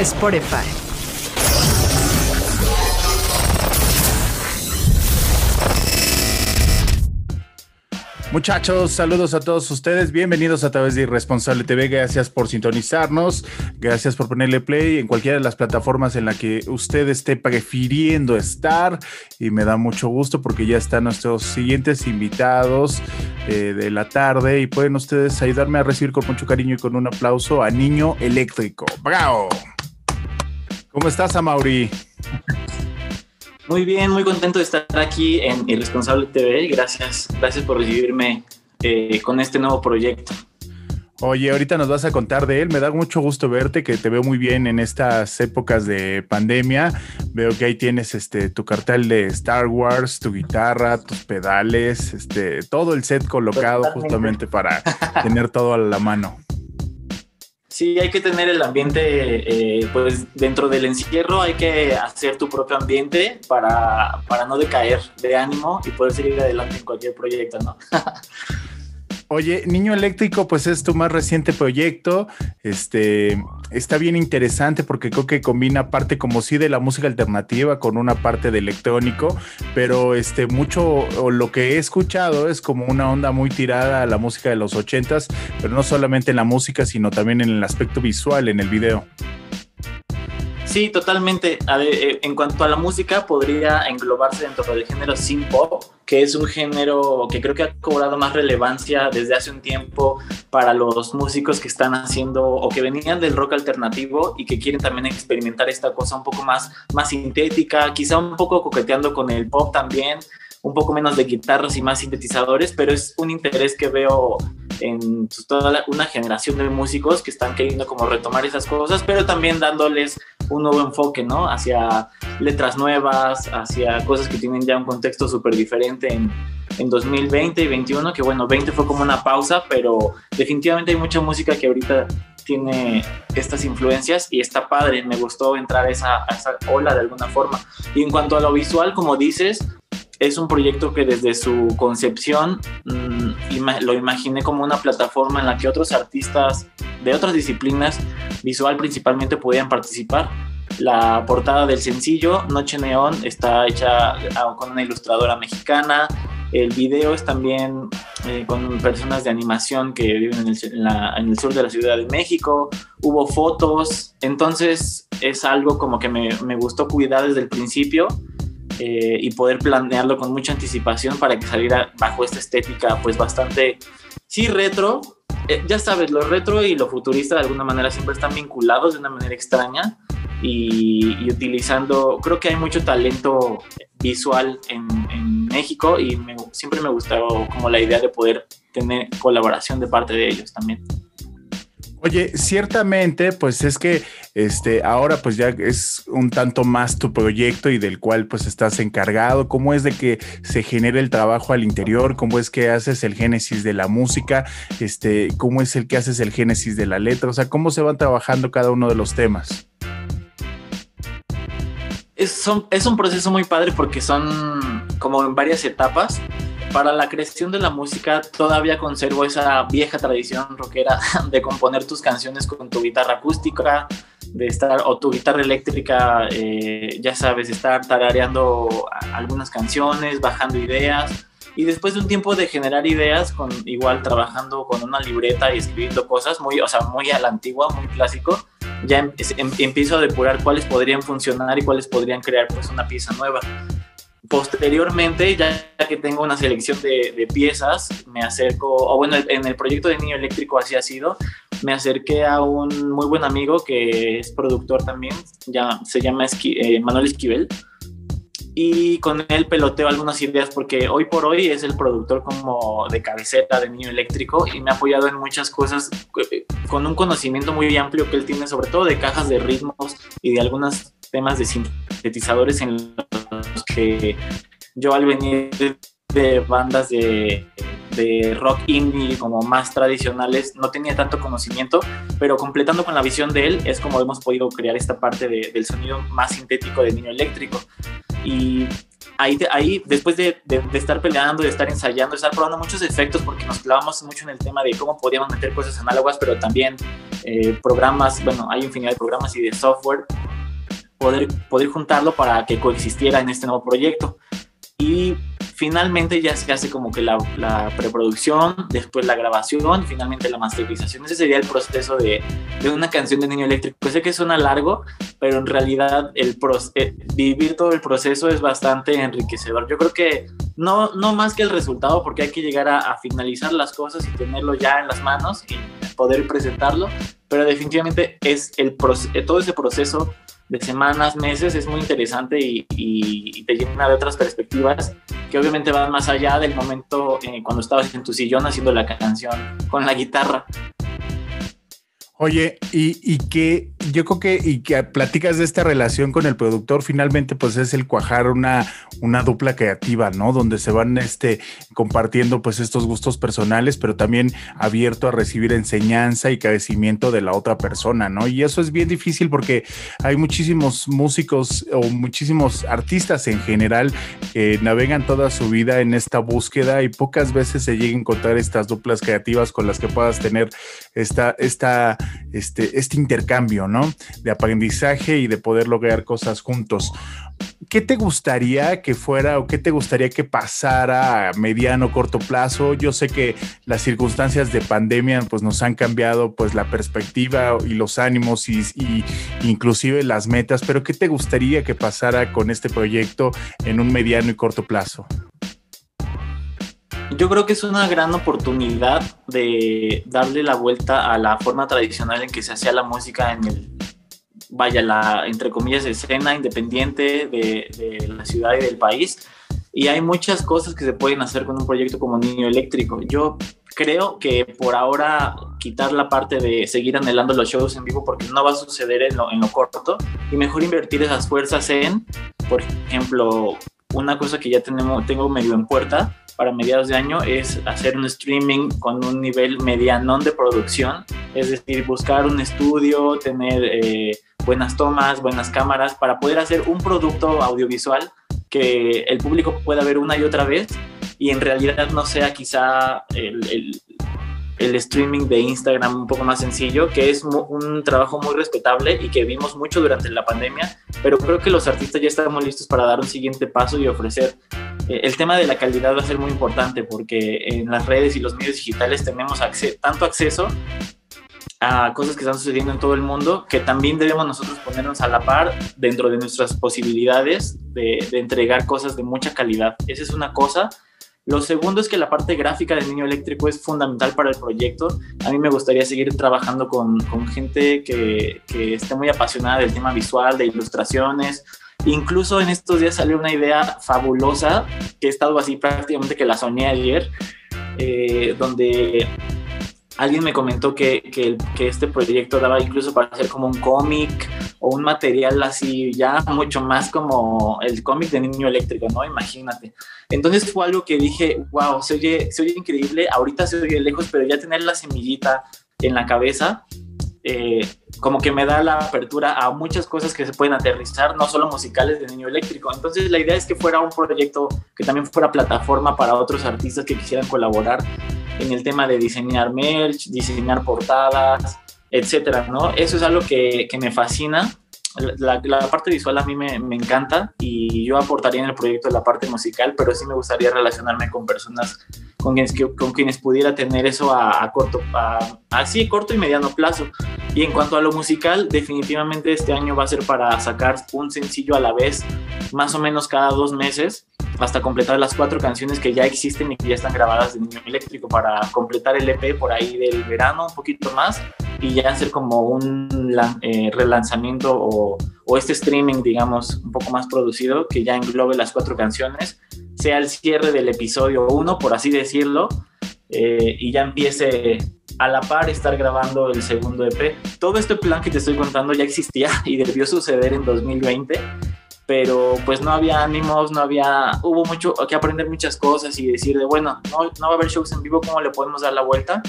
Spotify. Muchachos, saludos a todos ustedes. Bienvenidos a través de Irresponsable TV. Gracias por sintonizarnos. Gracias por ponerle play en cualquiera de las plataformas en la que usted esté prefiriendo estar. Y me da mucho gusto porque ya están nuestros siguientes invitados eh, de la tarde. Y pueden ustedes ayudarme a recibir con mucho cariño y con un aplauso a Niño Eléctrico. ¡Bravo! ¿Cómo estás, Amauri? Muy bien, muy contento de estar aquí en Irresponsable TV. Gracias, gracias por recibirme eh, con este nuevo proyecto. Oye, ahorita nos vas a contar de él. Me da mucho gusto verte, que te veo muy bien en estas épocas de pandemia. Veo que ahí tienes este tu cartel de Star Wars, tu guitarra, tus pedales, este todo el set colocado Totalmente. justamente para tener todo a la mano. Sí, hay que tener el ambiente, eh, pues dentro del encierro hay que hacer tu propio ambiente para, para no decaer de ánimo y poder seguir adelante en cualquier proyecto, ¿no? Oye, Niño Eléctrico, pues es tu más reciente proyecto. Este está bien interesante porque creo que combina parte como sí de la música alternativa con una parte de electrónico, pero este mucho o lo que he escuchado es como una onda muy tirada a la música de los ochentas, pero no solamente en la música, sino también en el aspecto visual, en el video. Sí, totalmente. Eh, en cuanto a la música, podría englobarse dentro del género synth pop, que es un género que creo que ha cobrado más relevancia desde hace un tiempo para los músicos que están haciendo o que venían del rock alternativo y que quieren también experimentar esta cosa un poco más, más sintética, quizá un poco coqueteando con el pop también, un poco menos de guitarras y más sintetizadores, pero es un interés que veo en pues, toda una generación de músicos que están queriendo como retomar esas cosas, pero también dándoles un nuevo enfoque, ¿no? Hacia letras nuevas, hacia cosas que tienen ya un contexto súper diferente en, en 2020 y 2021, que bueno, 20 fue como una pausa, pero definitivamente hay mucha música que ahorita tiene estas influencias y está padre, me gustó entrar esa, a esa ola de alguna forma. Y en cuanto a lo visual, como dices, es un proyecto que desde su concepción mm, lo imaginé como una plataforma en la que otros artistas de otras disciplinas, visual principalmente, podían participar. La portada del sencillo, Noche Neón, está hecha ah, con una ilustradora mexicana. El video es también eh, con personas de animación que viven en el, sur de la Ciudad de México. Hubo fotos, entonces es algo como que me gustó cuidar desde el principio eh, y poder planearlo con mucha anticipación para que saliera bajo esta estética pues bastante, sí, retro. Eh, ya sabes, lo retro y lo futurista de alguna manera siempre están vinculados de una manera extraña y, y utilizando, creo que hay mucho talento visual en, en México y me- siempre me gustó como la idea de poder tener colaboración de parte de ellos también. Oye, ciertamente, pues es que este ahora pues ya es un tanto más tu proyecto y del cual pues estás encargado. ¿Cómo es de que se genera el trabajo al interior? ¿Cómo es que haces el génesis de la música? Este, ¿cómo es el que haces el génesis de la letra? O sea, ¿cómo se van trabajando cada uno de los temas? es, son- es un proceso muy padre porque son como en varias etapas. Para la creación de la música todavía conservo esa vieja tradición rockera de componer tus canciones con tu guitarra acústica, de estar, o tu guitarra eléctrica, eh, ya sabes, estar tarareando algunas canciones, bajando ideas. Y después de un tiempo de generar ideas, con igual trabajando con una libreta y escribiendo cosas, muy, o sea, muy a la antigua, muy clásico, ya em, em, empiezo a depurar cuáles podrían funcionar y cuáles podrían crear pues una pieza nueva. Posteriormente, ya que tengo una selección de, piezas, me acerco, o bueno, en el proyecto de Niño Eléctrico así ha sido, me acerqué a un muy buen amigo que es productor también, ya, se llama eh, Manuel Esquivel, y con él peloteo algunas ideas porque hoy por hoy es el productor como de cabecera de Niño Eléctrico y me ha apoyado en muchas cosas eh, con un conocimiento muy amplio que él tiene sobre todo de cajas de ritmos y de algunos temas de sintetizadores en los que yo al venir de bandas de, de, rock indie como más tradicionales no tenía tanto conocimiento, pero completando con la visión de él es como hemos podido crear esta parte de, del sonido más sintético de niño eléctrico. Y ahí, ahí después de, de, estar peleando, de estar ensayando, de estar probando muchos efectos, porque nos clavamos mucho en el tema de cómo podíamos meter cosas análogas, pero también eh, programas, bueno, hay infinidad de programas y de software poder, poder juntarlo para que coexistiera en este nuevo proyecto. Y finalmente ya se hace como que la, preproducción, después la grabación, finalmente la masterización. Ese sería el proceso de, de una canción de Niño Eléctrico. Sé que suena largo, pero en realidad el eh, vivir todo el proceso es bastante enriquecedor. Yo creo que no, no más que el resultado, porque hay que llegar a, finalizar las cosas y tenerlo ya en las manos y poder presentarlo, pero definitivamente es el todo ese proceso de semanas, meses, es muy interesante y, te llena de otras perspectivas que obviamente van más allá del momento eh, cuando estabas en tu sillón haciendo la canción con la guitarra. Oye, y, y, que yo creo que, y que platicas de esta relación con el productor, finalmente pues es el cuajar una, una dupla creativa, ¿no? Donde se van este, compartiendo pues estos gustos personales, pero también abierto a recibir enseñanza y crecimiento de la otra persona, ¿no? Y eso es bien difícil porque hay muchísimos músicos o muchísimos artistas en general que navegan toda su vida en esta búsqueda y pocas veces se llega a encontrar estas duplas creativas con las que puedas tener esta, esta este, este intercambio, ¿no? De aprendizaje y de poder lograr cosas juntos. ¿Qué te gustaría que fuera o qué te gustaría que pasara a mediano o corto plazo? Yo sé que las circunstancias de pandemia pues nos han cambiado pues la perspectiva y los ánimos y, y inclusive las metas, pero ¿qué te gustaría que pasara con este proyecto en un mediano y corto plazo? Yo creo que es una gran oportunidad de darle la vuelta a la forma tradicional en que se hacía la música en el, vaya, la, entre comillas, escena independiente de, la ciudad y del país. Y hay muchas cosas que se pueden hacer con un proyecto como Niño Eléctrico. Yo creo que por ahora quitar la parte de seguir anhelando los shows en vivo porque no va a suceder en lo, en lo corto y mejor invertir esas fuerzas en, por ejemplo, una cosa que ya tenemos, tengo medio en puerta, para mediados de año es hacer un streaming con un nivel medianón de producción, es decir, buscar un estudio, tener eh, buenas tomas, buenas cámaras, para poder hacer un producto audiovisual que el público pueda ver una y otra vez y en realidad no sea quizá el, el streaming de Instagram un poco más sencillo, que es un trabajo muy respetable y que vimos mucho durante la pandemia, pero creo que los artistas ya estamos listos para dar un siguiente paso y ofrecer el tema de la calidad va a ser muy importante porque en las redes y los medios digitales tenemos tanto acceso a cosas que están sucediendo en todo el mundo que también debemos nosotros ponernos a la par dentro de nuestras posibilidades de, entregar cosas de mucha calidad. Esa es una cosa. Lo segundo es que la parte gráfica del niño eléctrico es fundamental para el proyecto. A mí me gustaría seguir trabajando con, con gente que, que esté muy apasionada del tema visual, de ilustraciones, Incluso en estos días salió una idea fabulosa que he estado así prácticamente que la soñé ayer, eh, donde alguien me comentó que, que, este proyecto daba incluso para hacer como un cómic o un material así ya mucho más como el cómic de niño eléctrico, ¿no? Imagínate. Entonces fue algo que dije, wow, se oye, se oye increíble, ahorita se oye lejos, pero ya tener la semillita en la cabeza eh, como que me da la apertura a muchas cosas que se pueden aterrizar, no solo musicales de Niño Eléctrico. Entonces la idea es que fuera un proyecto que también fuera plataforma para otros artistas que quisieran colaborar en el tema de diseñar merch, diseñar portadas, etcétera, ¿no? Eso es algo que, que me fascina. La, la, parte visual a mí me, me, encanta y yo aportaría en el proyecto la parte musical, pero sí me gustaría relacionarme con personas con quienes, con quienes pudiera tener eso a, a corto, así corto y mediano plazo. Y en cuanto a lo musical, definitivamente este año va a ser para sacar un sencillo a la vez, más o menos cada dos meses, hasta completar las cuatro canciones que ya existen y que ya están grabadas de Niño Eléctrico para completar el EP por ahí del verano, un poquito más, y ya hacer como un eh, relanzamiento o, o este streaming, digamos, un poco más producido, que ya englobe las cuatro canciones, sea el cierre del episodio 1, por así decirlo, eh, y ya empiece a la par estar grabando el segundo EP. Todo este plan que te estoy contando ya existía y debió suceder en 2020, pero pues no había ánimos, no había, hubo mucho que aprender muchas cosas y decir de, bueno, no, no va a haber shows en vivo, ¿cómo le podemos dar la vuelta?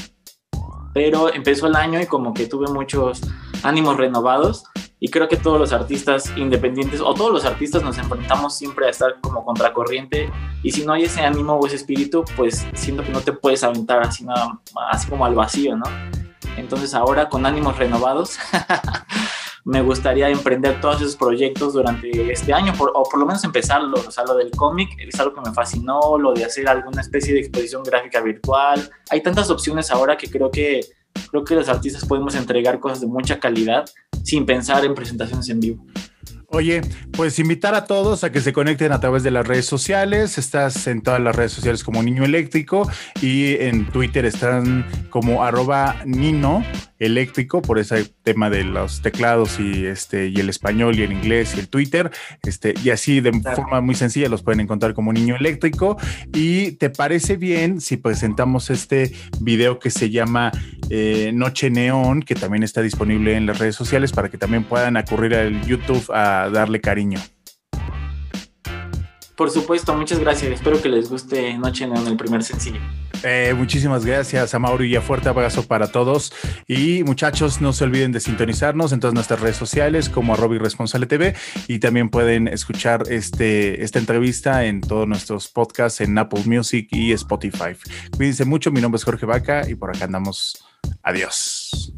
Pero empezó el año y como que tuve muchos ánimos renovados y creo que todos los artistas independientes o todos los artistas nos enfrentamos siempre a estar como contracorriente y si no hay ese ánimo o ese espíritu, pues siento que no te puedes aventar así, nada, así como al vacío, ¿no? Entonces ahora con ánimos renovados me gustaría emprender todos esos proyectos durante este año o por lo menos empezarlo, o sea, lo del cómic es algo que me fascinó, lo de hacer alguna especie de exposición gráfica virtual, hay tantas opciones ahora que creo que creo que los artistas podemos entregar cosas de mucha calidad sin pensar en presentaciones en vivo. Oye, pues invitar a todos a que se conecten a través de las redes sociales. Estás en todas las redes sociales como Niño Eléctrico y en Twitter están como arroba Nino Eléctrico por ese tema de los teclados y este y el español y el inglés y el Twitter. Este, y así de forma muy sencilla los pueden encontrar como Niño Eléctrico. ¿Y te parece bien si presentamos este video que se llama eh, Noche Neón, que también está disponible en las redes sociales para que también puedan acudir al YouTube a darle cariño. Por supuesto, muchas gracias. Espero que les guste Noche en el primer sencillo. Eh, muchísimas gracias a Mauro y a fuerte abrazo para todos. Y muchachos, no se olviden de sintonizarnos en todas nuestras redes sociales como arroba irresponsable TV y también pueden escuchar este, esta entrevista en todos nuestros podcasts en Apple Music y Spotify. Cuídense mucho, mi nombre es Jorge Vaca y por acá andamos. Adiós.